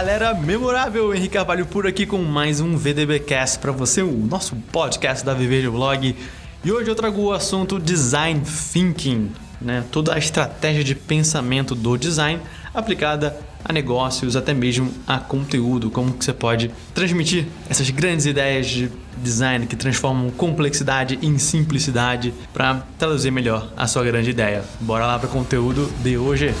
galera memorável, Henrique Carvalho por aqui com mais um VDBcast para você, o nosso podcast da Viver de Blog. E hoje eu trago o assunto Design Thinking, né? Toda a estratégia de pensamento do design aplicada a negócios, até mesmo a conteúdo, como que você pode transmitir essas grandes ideias de design que transformam complexidade em simplicidade para traduzir melhor a sua grande ideia. Bora lá para o conteúdo de hoje.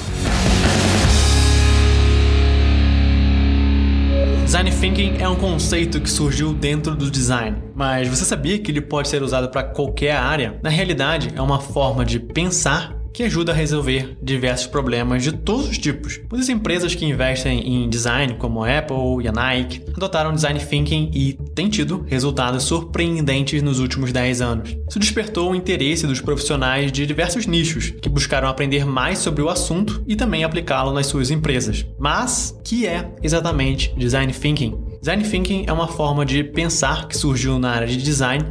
Design Thinking é um conceito que surgiu dentro do design, mas você sabia que ele pode ser usado para qualquer área? Na realidade, é uma forma de pensar que ajuda a resolver diversos problemas de todos os tipos. Muitas empresas que investem em design, como a Apple e a Nike, adotaram design thinking e têm tido resultados surpreendentes nos últimos 10 anos. Isso despertou o interesse dos profissionais de diversos nichos que buscaram aprender mais sobre o assunto e também aplicá-lo nas suas empresas. Mas, que é exatamente design thinking? Design Thinking é uma forma de pensar que surgiu na área de design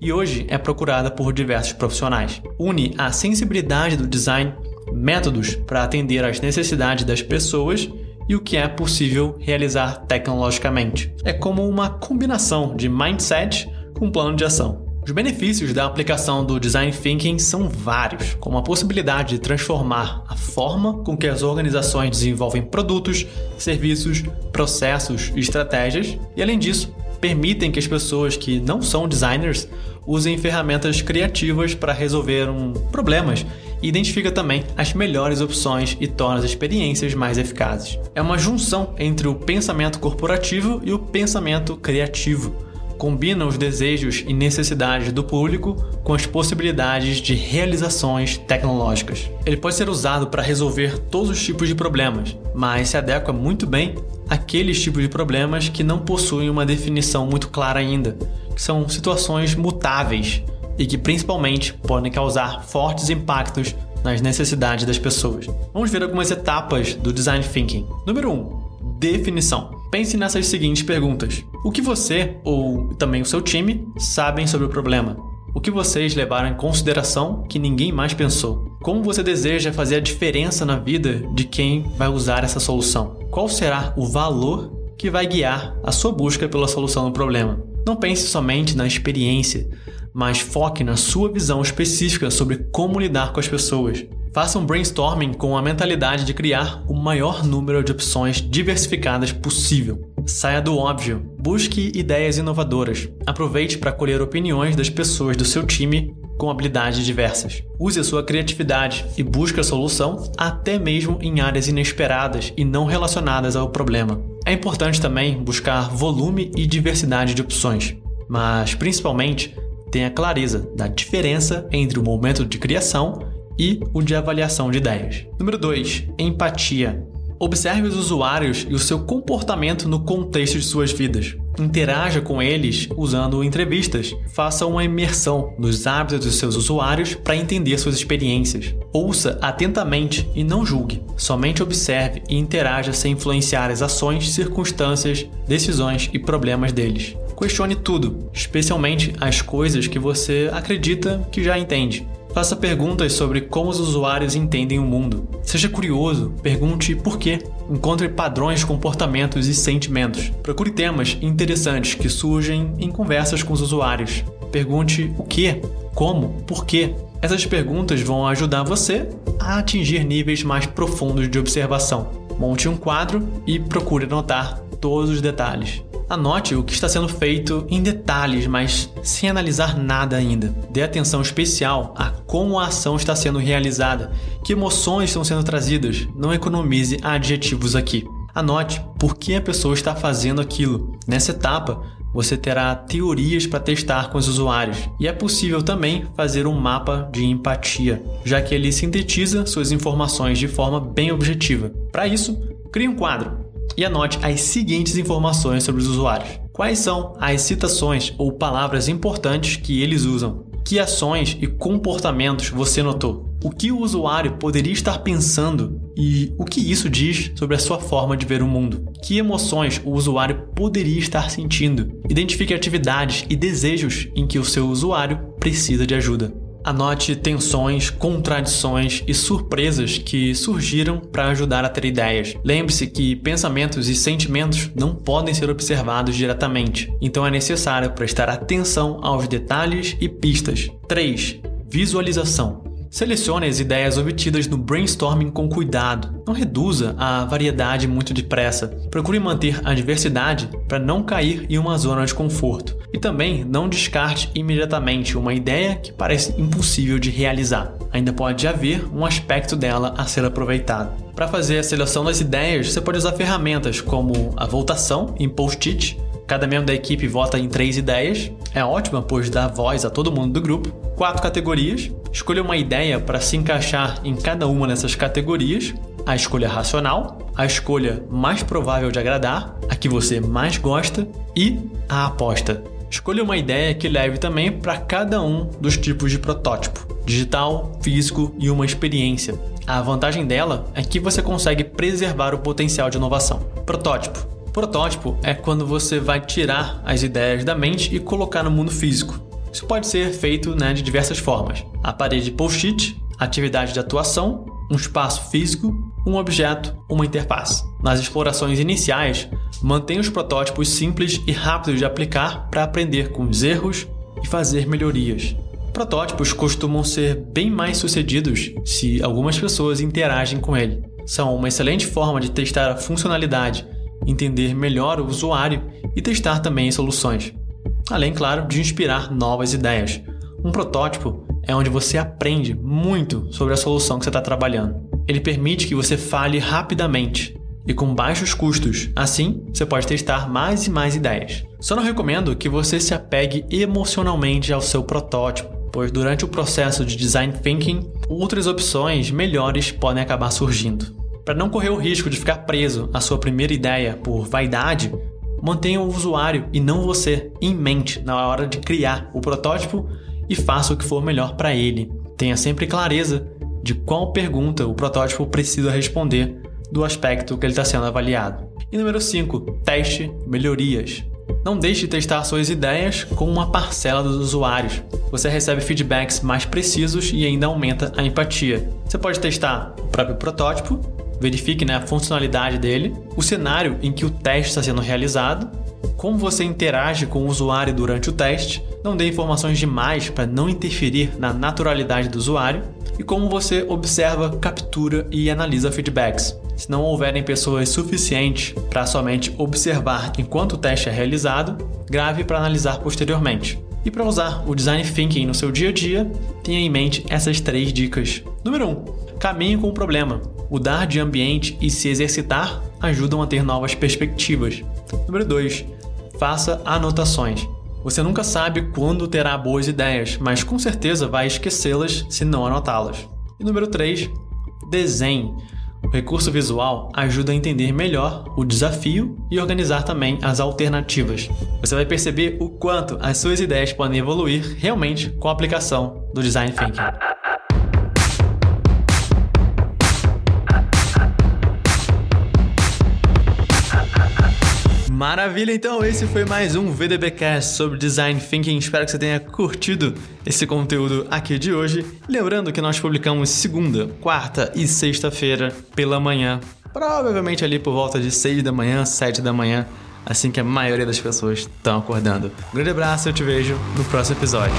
e hoje é procurada por diversos profissionais. Une a sensibilidade do design, métodos para atender às necessidades das pessoas e o que é possível realizar tecnologicamente. É como uma combinação de mindset com plano de ação. Os benefícios da aplicação do Design Thinking são vários, como a possibilidade de transformar a forma com que as organizações desenvolvem produtos, serviços, processos e estratégias, e além disso, permitem que as pessoas que não são designers usem ferramentas criativas para resolver um problemas e identifica também as melhores opções e torna as experiências mais eficazes. É uma junção entre o pensamento corporativo e o pensamento criativo combina os desejos e necessidades do público com as possibilidades de realizações tecnológicas. Ele pode ser usado para resolver todos os tipos de problemas, mas se adequa muito bem àqueles tipos de problemas que não possuem uma definição muito clara ainda, que são situações mutáveis e que principalmente podem causar fortes impactos nas necessidades das pessoas. Vamos ver algumas etapas do design thinking. Número 1. Um, definição. Pense nessas seguintes perguntas: O que você ou também o seu time sabem sobre o problema? O que vocês levaram em consideração que ninguém mais pensou? Como você deseja fazer a diferença na vida de quem vai usar essa solução? Qual será o valor que vai guiar a sua busca pela solução do problema? Não pense somente na experiência, mas foque na sua visão específica sobre como lidar com as pessoas. Faça um brainstorming com a mentalidade de criar o maior número de opções diversificadas possível. Saia do óbvio, busque ideias inovadoras. Aproveite para colher opiniões das pessoas do seu time com habilidades diversas. Use a sua criatividade e busque a solução até mesmo em áreas inesperadas e não relacionadas ao problema. É importante também buscar volume e diversidade de opções, mas principalmente tenha clareza da diferença entre o momento de criação e o de avaliação de ideias. Número 2. Empatia. Observe os usuários e o seu comportamento no contexto de suas vidas. Interaja com eles usando entrevistas. Faça uma imersão nos hábitos dos seus usuários para entender suas experiências. Ouça atentamente e não julgue. Somente observe e interaja sem influenciar as ações, circunstâncias, decisões e problemas deles. Questione tudo, especialmente as coisas que você acredita que já entende. Faça perguntas sobre como os usuários entendem o mundo. Seja curioso, pergunte por quê. Encontre padrões de comportamentos e sentimentos. Procure temas interessantes que surgem em conversas com os usuários. Pergunte o que, como, por quê. Essas perguntas vão ajudar você a atingir níveis mais profundos de observação. Monte um quadro e procure anotar todos os detalhes. Anote o que está sendo feito em detalhes, mas sem analisar nada ainda. Dê atenção especial a como a ação está sendo realizada, que emoções estão sendo trazidas. Não economize adjetivos aqui. Anote por que a pessoa está fazendo aquilo. Nessa etapa, você terá teorias para testar com os usuários e é possível também fazer um mapa de empatia, já que ele sintetiza suas informações de forma bem objetiva. Para isso, crie um quadro e anote as seguintes informações sobre os usuários. Quais são as citações ou palavras importantes que eles usam? Que ações e comportamentos você notou? O que o usuário poderia estar pensando e o que isso diz sobre a sua forma de ver o mundo? Que emoções o usuário poderia estar sentindo? Identifique atividades e desejos em que o seu usuário precisa de ajuda. Anote tensões, contradições e surpresas que surgiram para ajudar a ter ideias. Lembre-se que pensamentos e sentimentos não podem ser observados diretamente, então é necessário prestar atenção aos detalhes e pistas. 3. Visualização. Selecione as ideias obtidas no brainstorming com cuidado. Não reduza a variedade muito depressa. Procure manter a diversidade para não cair em uma zona de conforto. E também não descarte imediatamente uma ideia que parece impossível de realizar. Ainda pode haver um aspecto dela a ser aproveitado. Para fazer a seleção das ideias, você pode usar ferramentas como a votação em post-it. Cada membro da equipe vota em três ideias. É ótima, pois dá voz a todo mundo do grupo. Quatro categorias Escolha uma ideia para se encaixar em cada uma dessas categorias: a escolha racional, a escolha mais provável de agradar, a que você mais gosta e a aposta. Escolha uma ideia que leve também para cada um dos tipos de protótipo: digital, físico e uma experiência. A vantagem dela é que você consegue preservar o potencial de inovação. Protótipo. Protótipo é quando você vai tirar as ideias da mente e colocar no mundo físico. Isso pode ser feito né, de diversas formas. A parede post-it, atividade de atuação, um espaço físico, um objeto, uma interface. Nas explorações iniciais, mantenha os protótipos simples e rápidos de aplicar para aprender com os erros e fazer melhorias. Protótipos costumam ser bem mais sucedidos se algumas pessoas interagem com ele. São uma excelente forma de testar a funcionalidade, entender melhor o usuário e testar também soluções além, claro, de inspirar novas ideias. Um protótipo é onde você aprende muito sobre a solução que você está trabalhando. Ele permite que você fale rapidamente e com baixos custos. Assim, você pode testar mais e mais ideias. Só não recomendo que você se apegue emocionalmente ao seu protótipo, pois durante o processo de design thinking, outras opções melhores podem acabar surgindo. Para não correr o risco de ficar preso à sua primeira ideia por vaidade, Mantenha o usuário e não você em mente na hora de criar o protótipo e faça o que for melhor para ele. Tenha sempre clareza de qual pergunta o protótipo precisa responder do aspecto que ele está sendo avaliado. E número 5, teste melhorias. Não deixe de testar suas ideias com uma parcela dos usuários. Você recebe feedbacks mais precisos e ainda aumenta a empatia. Você pode testar o próprio protótipo verifique né, a funcionalidade dele, o cenário em que o teste está sendo realizado, como você interage com o usuário durante o teste, não dê informações demais para não interferir na naturalidade do usuário e como você observa, captura e analisa feedbacks. Se não houverem pessoas suficientes para somente observar enquanto o teste é realizado, grave para analisar posteriormente. E para usar o design thinking no seu dia a dia, tenha em mente essas três dicas. Número 1. Um, caminhe com o problema. Mudar de ambiente e se exercitar ajudam a ter novas perspectivas. Número 2. Faça anotações. Você nunca sabe quando terá boas ideias, mas com certeza vai esquecê-las se não anotá-las. E número 3. Desenhe. O recurso visual ajuda a entender melhor o desafio e organizar também as alternativas. Você vai perceber o quanto as suas ideias podem evoluir realmente com a aplicação do design thinking. Maravilha, então esse foi mais um VDBcast sobre Design Thinking. Espero que você tenha curtido esse conteúdo aqui de hoje. Lembrando que nós publicamos segunda, quarta e sexta-feira pela manhã, provavelmente ali por volta de 6 da manhã, 7 da manhã, assim que a maioria das pessoas estão acordando. Um grande abraço, eu te vejo no próximo episódio.